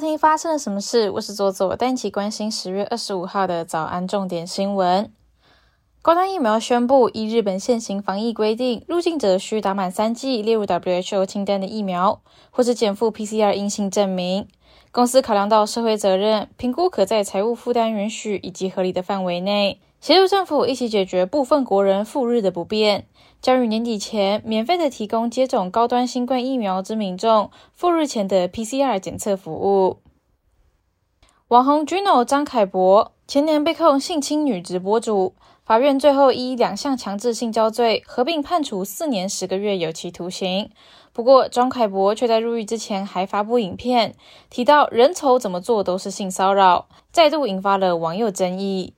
听发生了什么事？我是左左，带你一起关心十月二十五号的早安重点新闻。高端疫苗宣布，依日本现行防疫规定，入境者需打满三剂列入 WHO 清单的疫苗，或是减负 PCR 阴性证明。公司考量到社会责任，评估可在财务负担允许以及合理的范围内，协助政府一起解决部分国人赴日的不便，将于年底前免费的提供接种高端新冠疫苗之民众赴日前的 PCR 检测服务。网红 Juno 张凯博前年被控性侵女直播主。法院最后依两项强制性交罪合并判处四年十个月有期徒刑。不过，张凯博却在入狱之前还发布影片，提到人丑怎么做都是性骚扰，再度引发了网友争议。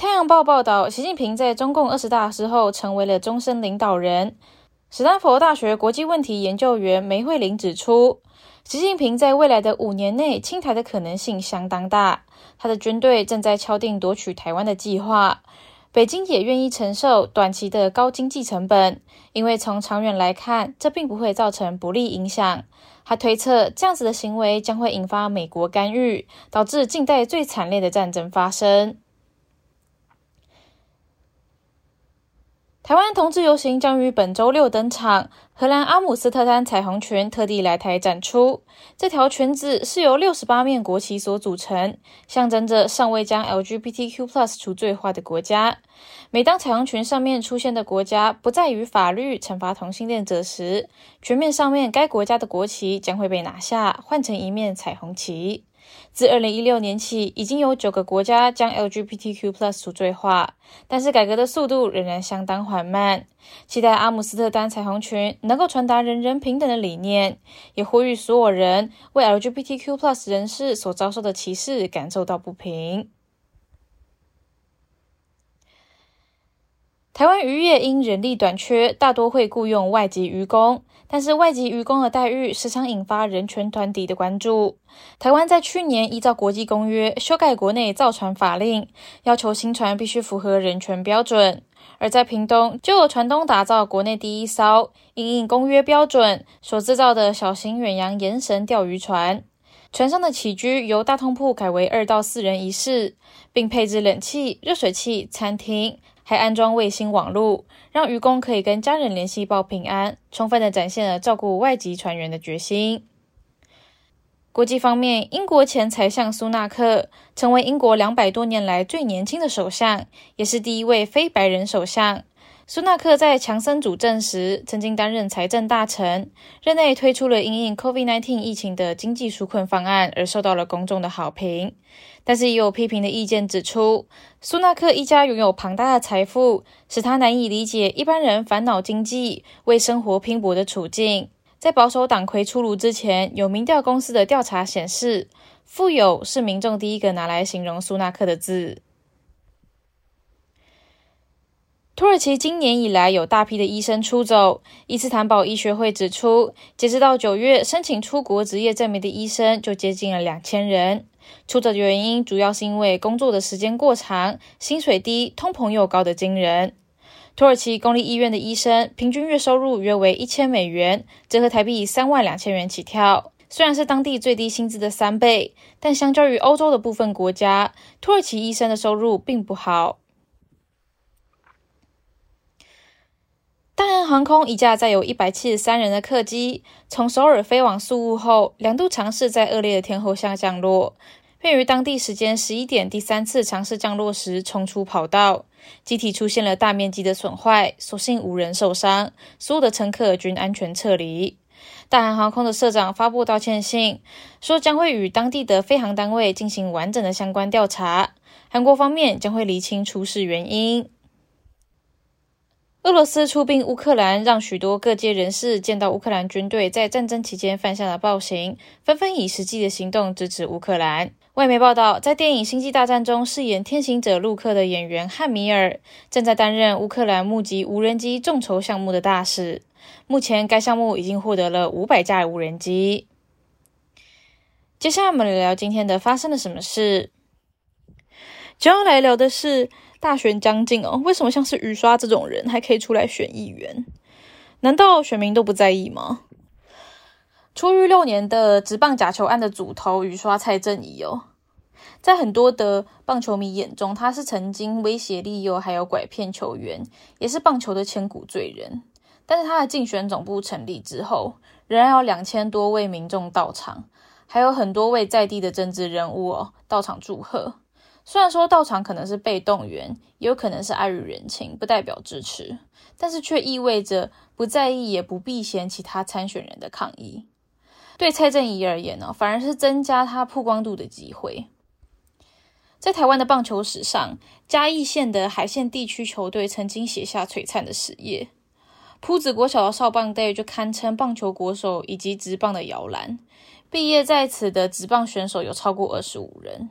太阳报报道，习近平在中共二十大之后成为了终身领导人。史丹佛大学国际问题研究员梅惠玲指出。习近平在未来的五年内清台的可能性相当大，他的军队正在敲定夺取台湾的计划。北京也愿意承受短期的高经济成本，因为从长远来看，这并不会造成不利影响。他推测，这样子的行为将会引发美国干预，导致近代最惨烈的战争发生。台湾同志游行将于本周六登场。荷兰阿姆斯特丹彩虹裙特地来台展出。这条裙子是由六十八面国旗所组成，象征着尚未将 LGBTQ+ 除罪化的国家。每当彩虹裙上面出现的国家不再与法律惩罚同性恋者时，裙面上面该国家的国旗将会被拿下，换成一面彩虹旗。自二零一六年起，已经有九个国家将 LGBTQ+ 除罪化，但是改革的速度仍然相当缓慢。期待阿姆斯特丹彩虹群能够传达人人平等的理念，也呼吁所有人为 LGBTQ+ 人士所遭受的歧视感受到不平。台湾渔业因人力短缺，大多会雇佣外籍渔工。但是外籍渔工的待遇时常引发人权团体的关注。台湾在去年依照国际公约修改国内造船法令，要求新船必须符合人权标准。而在屏东，就有船东打造国内第一艘因应公约标准所制造的小型远洋延绳钓鱼船，船上的起居由大通铺改为二到四人一室，并配置冷气、热水器、餐厅。还安装卫星网络，让渔工可以跟家人联系报平安，充分的展现了照顾外籍船员的决心。国际方面，英国前财相苏纳克成为英国两百多年来最年轻的首相，也是第一位非白人首相。苏纳克在强森主政时曾经担任财政大臣，任内推出了因应 COVID-19 疫情的经济纾困方案，而受到了公众的好评。但是也有批评的意见指出，苏纳克一家拥有庞大的财富，使他难以理解一般人烦恼经济、为生活拼搏的处境。在保守党魁出炉之前，有民调公司的调查显示，富有是民众第一个拿来形容苏纳克的字。土耳其今年以来有大批的医生出走。伊斯坦堡医学会指出，截止到九月，申请出国执业证明的医生就接近了两千人。出走的原因主要是因为工作的时间过长、薪水低、通膨又高的惊人。土耳其公立医院的医生平均月收入约为一千美元，折合台币三万两千元起跳。虽然是当地最低薪资的三倍，但相较于欧洲的部分国家，土耳其医生的收入并不好。大韩航空一架载有一百七十三人的客机从首尔飞往宿务后，两度尝试在恶劣的天候下降落，并于当地时间十一点第三次尝试降落时冲出跑道，机体出现了大面积的损坏，所幸无人受伤，所有的乘客均安全撤离。大韩航空的社长发布道歉信，说将会与当地的飞航单位进行完整的相关调查，韩国方面将会厘清出事原因。俄罗斯出兵乌克兰，让许多各界人士见到乌克兰军队在战争期间犯下的暴行，纷纷以实际的行动支持乌克兰。外媒报道，在电影《星际大战》中饰演天行者陆克的演员汉米尔，正在担任乌克兰募集无人机众筹项目的大使。目前，该项目已经获得了五百架无人机。接下来，我们聊聊今天的发生了什么事。接下来聊的是。大选将近哦，为什么像是雨刷这种人还可以出来选议员？难道选民都不在意吗？出狱六年的职棒假球案的主头雨刷蔡正宜哦，在很多的棒球迷眼中，他是曾经威胁利诱还有拐骗球员，也是棒球的千古罪人。但是他的竞选总部成立之后，仍然有两千多位民众到场，还有很多位在地的政治人物哦到场祝贺。虽然说到场可能是被动员，也有可能是碍于人情，不代表支持，但是却意味着不在意也不避嫌其他参选人的抗议。对蔡正宜而言呢，反而是增加他曝光度的机会。在台湾的棒球史上，嘉义县的海线地区球队曾经写下璀璨的史业。铺子国小的少棒队就堪称棒球国手以及职棒的摇篮。毕业在此的职棒选手有超过二十五人。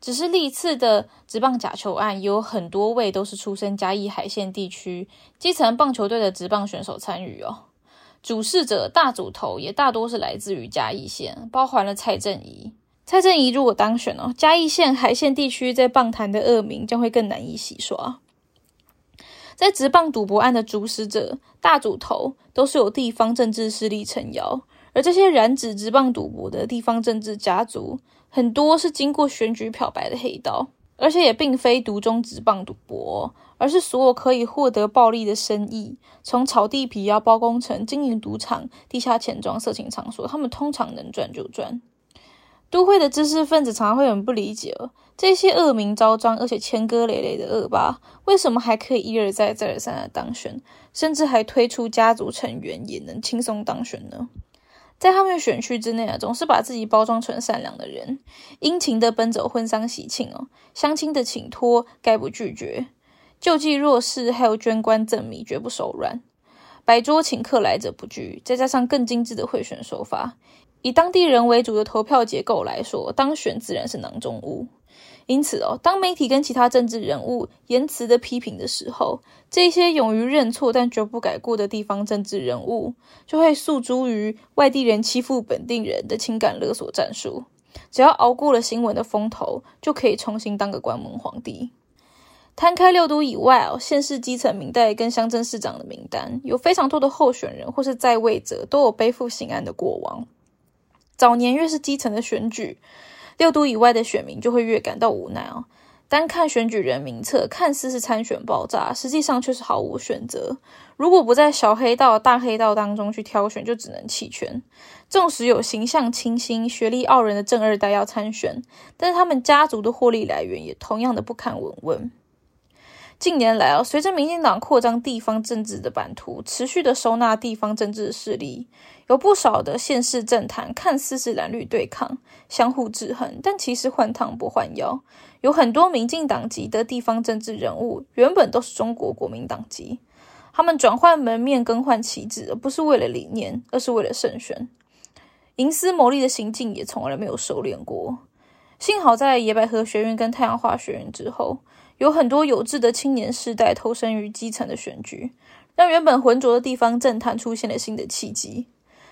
只是历次的职棒假球案，有很多位都是出身嘉义海线地区基层棒球队的职棒选手参与哦。主事者大主头也大多是来自于嘉义县，包含了蔡正宜。蔡正宜如果当选哦，嘉义县海线地区在棒坛的恶名将会更难以洗刷。在职棒赌博案的主使者大主头都是有地方政治势力撑腰，而这些染指直棒赌博的地方政治家族，很多是经过选举漂白的黑道。而且也并非独中直棒赌博，而是所有可以获得暴利的生意，从炒地皮要包工程、经营赌场、地下钱庄、色情场所，他们通常能赚就赚。都会的知识分子常常会很不理解哦，这些恶名昭彰而且千歌累累的恶霸，为什么还可以一而再、再而三的当选，甚至还推出家族成员也能轻松当选呢？在他们的选区之内啊，总是把自己包装成善良的人，殷勤的奔走婚丧喜庆哦，相亲的请托概不拒绝，救济弱势还有捐官赠米绝不手软，摆桌请客来者不拒，再加上更精致的贿选手法，以当地人为主的投票结构来说，当选自然是囊中物。因此哦，当媒体跟其他政治人物言辞的批评的时候，这些勇于认错但绝不改过的地方政治人物，就会诉诸于外地人欺负本地人的情感勒索战术。只要熬过了新闻的风头，就可以重新当个关门皇帝。摊开六都以外哦，县市基层民代跟乡镇市长的名单，有非常多的候选人或是在位者都有背负刑案的过往。早年越是基层的选举。六都以外的选民就会越感到无奈哦。单看选举人名册，看似是参选爆炸，实际上却是毫无选择。如果不在小黑道、大黑道当中去挑选，就只能弃权。纵使有形象清新、学历傲人的正二代要参选，但是他们家族的获利来源也同样的不堪稳稳。近年来啊，随着民进党扩张地方政治的版图，持续的收纳地方政治势力，有不少的县市政坛看似是蓝绿对抗、相互制衡，但其实换汤不换药。有很多民进党籍的地方政治人物，原本都是中国国民党籍，他们转换门面、更换旗帜，而不是为了理念，而是为了胜选。营私牟利的行径也从来没有收敛过。幸好在野百合学院跟太阳花学院之后。有很多有志的青年世代投身于基层的选举，让原本浑浊的地方政坛出现了新的契机。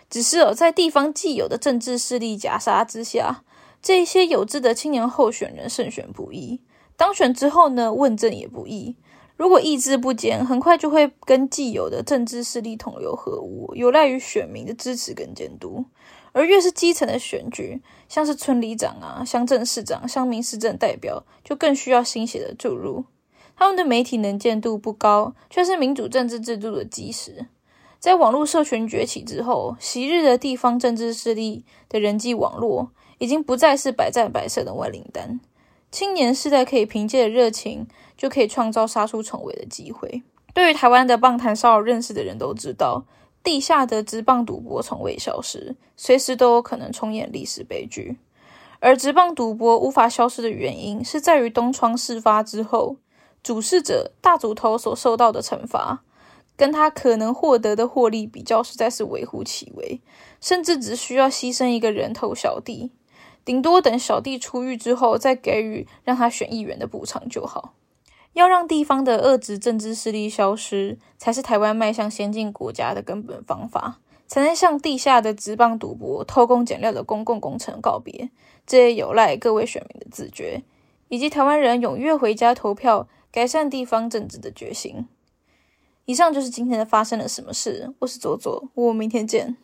只是哦，在地方既有的政治势力夹杀之下，这些有志的青年候选人胜选不易，当选之后呢，问政也不易。如果意志不坚，很快就会跟既有的政治势力同流合污，有赖于选民的支持跟监督。而越是基层的选举，像是村里长啊、乡镇市长、乡民市政代表，就更需要新血的注入。他们的媒体能见度不高，却是民主政治制度的基石。在网络社群崛起之后，昔日的地方政治势力的人际网络，已经不再是百战百胜的外灵丹。青年世代可以凭借热情，就可以创造杀出重围的机会。对于台湾的棒坛少有认识的人都知道。地下的直棒赌博从未消失，随时都有可能重演历史悲剧。而直棒赌博无法消失的原因，是在于东窗事发之后，主事者大主头所受到的惩罚，跟他可能获得的获利比较，实在是微乎其微，甚至只需要牺牲一个人头小弟，顶多等小弟出狱之后，再给予让他选议员的补偿就好。要让地方的恶质政治势力消失，才是台湾迈向先进国家的根本方法，才能向地下的职棒赌博、偷工减料的公共工程告别。这也有赖各位选民的自觉，以及台湾人踊跃回家投票、改善地方政治的决心。以上就是今天的发生了什么事。我是左左，我明天见。